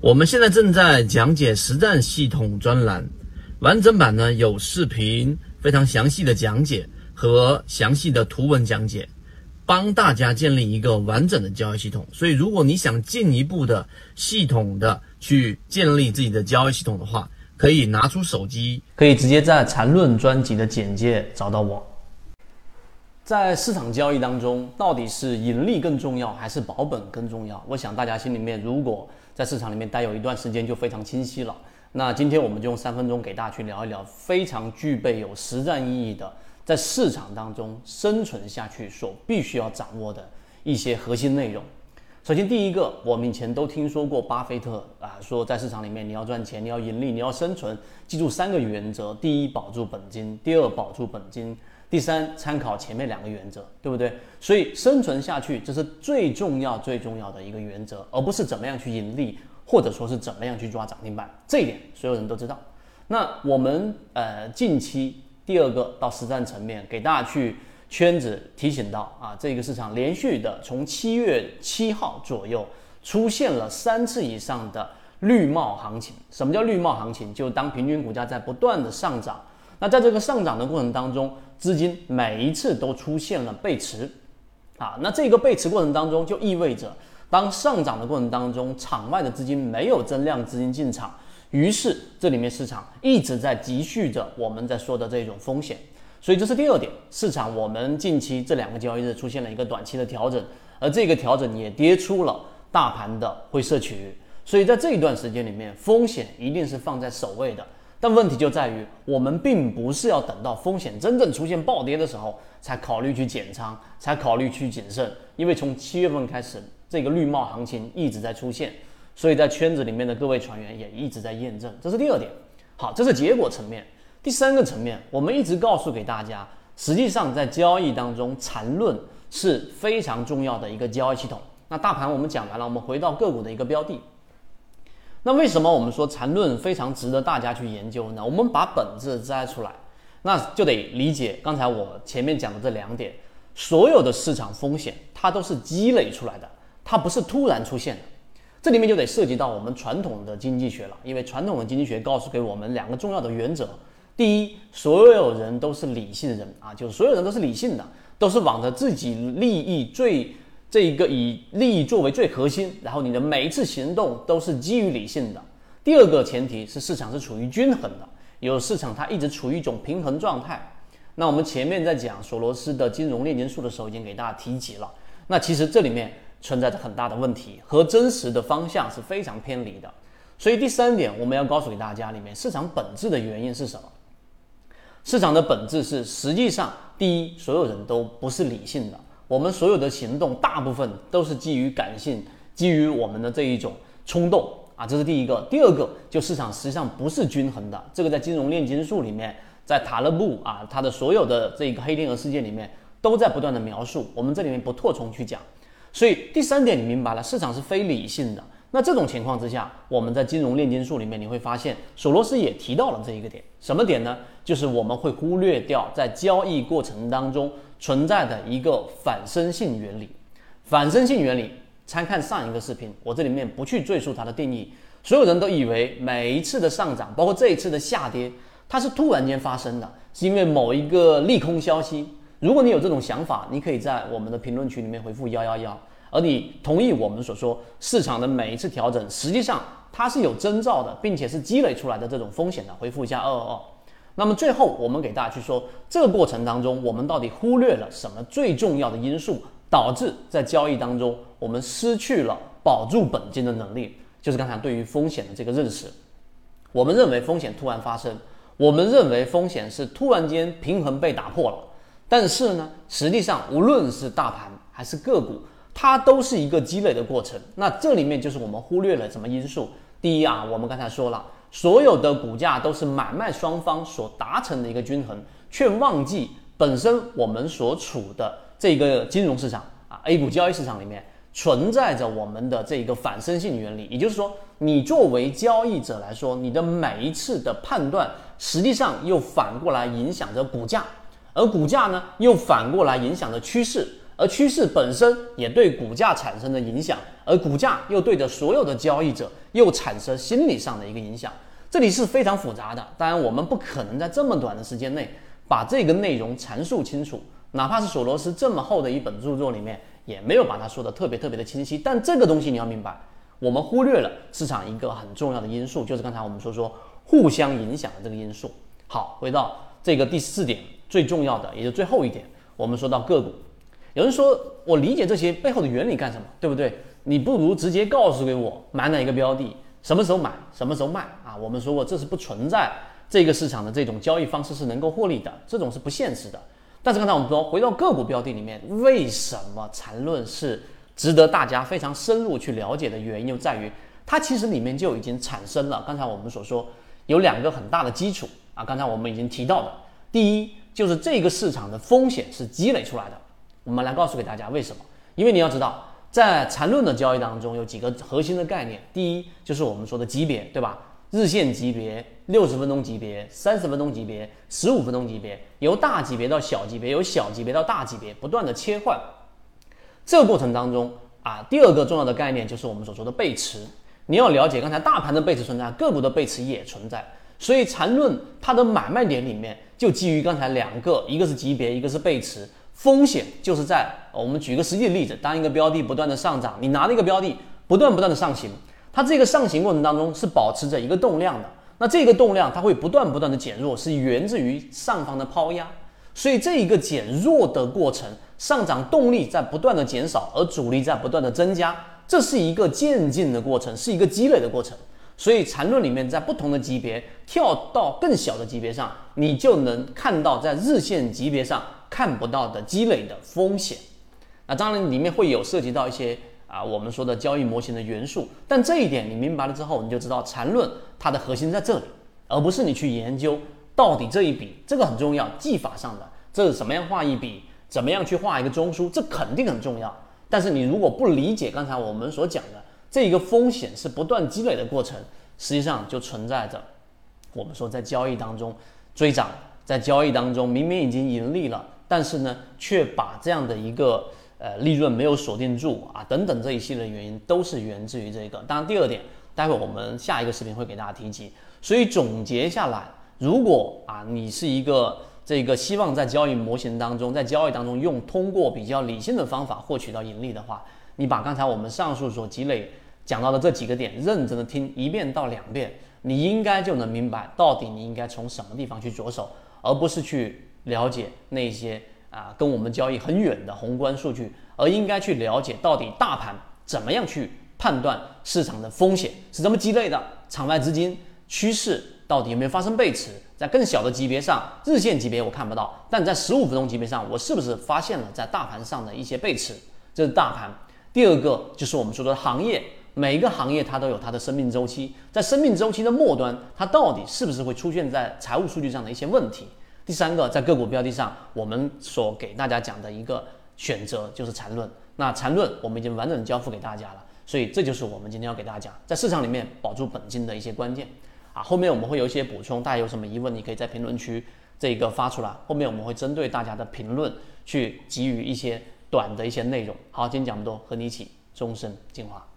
我们现在正在讲解实战系统专栏，完整版呢有视频，非常详细的讲解和详细的图文讲解，帮大家建立一个完整的交易系统。所以，如果你想进一步的系统的去建立自己的交易系统的话，可以拿出手机，可以直接在缠论专辑的简介找到我。在市场交易当中，到底是盈利更重要还是保本更重要？我想大家心里面如果在市场里面待有一段时间，就非常清晰了。那今天我们就用三分钟给大家去聊一聊非常具备有实战意义的，在市场当中生存下去所必须要掌握的一些核心内容。首先，第一个，我们以前都听说过巴菲特啊，说在市场里面你要赚钱，你要盈利，你要生存，记住三个原则：第一，保住本金；第二，保住本金。第三，参考前面两个原则，对不对？所以生存下去，这是最重要、最重要的一个原则，而不是怎么样去盈利，或者说是怎么样去抓涨停板。这一点所有人都知道。那我们呃近期第二个到实战层面，给大家去圈子提醒到啊，这个市场连续的从七月七号左右出现了三次以上的绿帽行情。什么叫绿帽行情？就当平均股价在不断的上涨。那在这个上涨的过程当中，资金每一次都出现了背驰，啊，那这个背驰过程当中就意味着，当上涨的过程当中，场外的资金没有增量资金进场，于是这里面市场一直在积蓄着我们在说的这种风险，所以这是第二点，市场我们近期这两个交易日出现了一个短期的调整，而这个调整也跌出了大盘的灰色区域，所以在这一段时间里面，风险一定是放在首位的。但问题就在于，我们并不是要等到风险真正出现暴跌的时候才考虑去减仓，才考虑去谨慎。因为从七月份开始，这个绿帽行情一直在出现，所以在圈子里面的各位船员也一直在验证。这是第二点。好，这是结果层面。第三个层面，我们一直告诉给大家，实际上在交易当中，缠论是非常重要的一个交易系统。那大盘我们讲完了，我们回到个股的一个标的。那为什么我们说缠论非常值得大家去研究呢？我们把本质摘出来，那就得理解刚才我前面讲的这两点，所有的市场风险它都是积累出来的，它不是突然出现的。这里面就得涉及到我们传统的经济学了，因为传统的经济学告诉给我们两个重要的原则：第一，所有人都是理性人啊，就是所有人都是理性的，都是往着自己利益最。这一个以利益作为最核心，然后你的每一次行动都是基于理性的。第二个前提是市场是处于均衡的，有市场它一直处于一种平衡状态。那我们前面在讲索罗斯的金融炼金术的时候，已经给大家提及了。那其实这里面存在着很大的问题，和真实的方向是非常偏离的。所以第三点，我们要告诉给大家，里面市场本质的原因是什么？市场的本质是，实际上第一，所有人都不是理性的。我们所有的行动，大部分都是基于感性，基于我们的这一种冲动啊，这是第一个。第二个，就市场实际上不是均衡的，这个在金融炼金术里面，在塔勒布啊，他的所有的这个黑天鹅事件里面，都在不断的描述。我们这里面不拓充去讲。所以第三点，你明白了，市场是非理性的。那这种情况之下，我们在金融炼金术里面，你会发现索罗斯也提到了这一个点，什么点呢？就是我们会忽略掉在交易过程当中存在的一个反身性原理。反身性原理，参看上一个视频，我这里面不去赘述它的定义。所有人都以为每一次的上涨，包括这一次的下跌，它是突然间发生的，是因为某一个利空消息。如果你有这种想法，你可以在我们的评论区里面回复幺幺幺。而你同意我们所说，市场的每一次调整，实际上它是有征兆的，并且是积累出来的这种风险的。回复一下二二二。那么最后，我们给大家去说，这个过程当中，我们到底忽略了什么最重要的因素，导致在交易当中我们失去了保住本金的能力？就是刚才对于风险的这个认识。我们认为风险突然发生，我们认为风险是突然间平衡被打破了。但是呢，实际上无论是大盘还是个股。它都是一个积累的过程，那这里面就是我们忽略了什么因素？第一啊，我们刚才说了，所有的股价都是买卖双方所达成的一个均衡，却忘记本身我们所处的这个金融市场啊，A 股交易市场里面存在着我们的这个反身性原理，也就是说，你作为交易者来说，你的每一次的判断，实际上又反过来影响着股价，而股价呢，又反过来影响着趋势。而趋势本身也对股价产生了影响，而股价又对着所有的交易者又产生心理上的一个影响。这里是非常复杂的，当然我们不可能在这么短的时间内把这个内容阐述清楚，哪怕是索罗斯这么厚的一本著作里面也没有把它说的特别特别的清晰。但这个东西你要明白，我们忽略了市场一个很重要的因素，就是刚才我们说说互相影响的这个因素。好，回到这个第四点最重要的，也就最后一点，我们说到个股。有人说我理解这些背后的原理干什么，对不对？你不如直接告诉给我买哪一个标的。什么时候买，什么时候卖啊？我们说过，这是不存在这个市场的这种交易方式是能够获利的，这种是不现实的。但是刚才我们说，回到个股标的里面，为什么缠论是值得大家非常深入去了解的原因，就在于它其实里面就已经产生了。刚才我们所说有两个很大的基础啊，刚才我们已经提到的，第一就是这个市场的风险是积累出来的。我们来告诉给大家为什么？因为你要知道。在缠论的交易当中，有几个核心的概念。第一，就是我们说的级别，对吧？日线级别、六十分钟级别、三十分钟级别、十五分钟级别，由大级别到小级别，由小级别到大级别，不断的切换。这个过程当中啊，第二个重要的概念就是我们所说的背驰。你要了解，刚才大盘的背驰存在，个股的背驰也存在。所以缠论它的买卖点里面就基于刚才两个，一个是级别，一个是背驰。风险就是在我们举个实际的例子，当一个标的不断的上涨，你拿那个标的不断不断的上行，它这个上行过程当中是保持着一个动量的，那这个动量它会不断不断的减弱，是源自于上方的抛压，所以这一个减弱的过程，上涨动力在不断的减少，而阻力在不断的增加，这是一个渐进的过程，是一个积累的过程。所以缠论里面在不同的级别跳到更小的级别上，你就能看到在日线级别上。看不到的积累的风险，那当然里面会有涉及到一些啊我们说的交易模型的元素，但这一点你明白了之后，你就知道缠论它的核心在这里，而不是你去研究到底这一笔这个很重要，技法上的这是怎么样画一笔，怎么样去画一个中枢，这肯定很重要。但是你如果不理解刚才我们所讲的这一个风险是不断积累的过程，实际上就存在着我们说在交易当中追涨，在交易当中明明已经盈利了。但是呢，却把这样的一个呃利润没有锁定住啊，等等这一系列原因都是源自于这个。当然，第二点，待会我们下一个视频会给大家提及。所以总结下来，如果啊你是一个这个希望在交易模型当中，在交易当中用通过比较理性的方法获取到盈利的话，你把刚才我们上述所积累讲到的这几个点认真的听一遍到两遍，你应该就能明白到底你应该从什么地方去着手，而不是去。了解那些啊跟我们交易很远的宏观数据，而应该去了解到底大盘怎么样去判断市场的风险是怎么积累的，场外资金趋势到底有没有发生背驰？在更小的级别上，日线级别我看不到，但在十五分钟级别上，我是不是发现了在大盘上的一些背驰？这是大盘。第二个就是我们说的行业，每一个行业它都有它的生命周期，在生命周期的末端，它到底是不是会出现在财务数据上的一些问题？第三个，在个股标的上，我们所给大家讲的一个选择就是缠论。那缠论我们已经完整交付给大家了，所以这就是我们今天要给大家讲在市场里面保住本金的一些关键啊。后面我们会有一些补充，大家有什么疑问，你可以在评论区这个发出来。后面我们会针对大家的评论去给予一些短的一些内容。好，今天讲这么多，和你一起终身进化。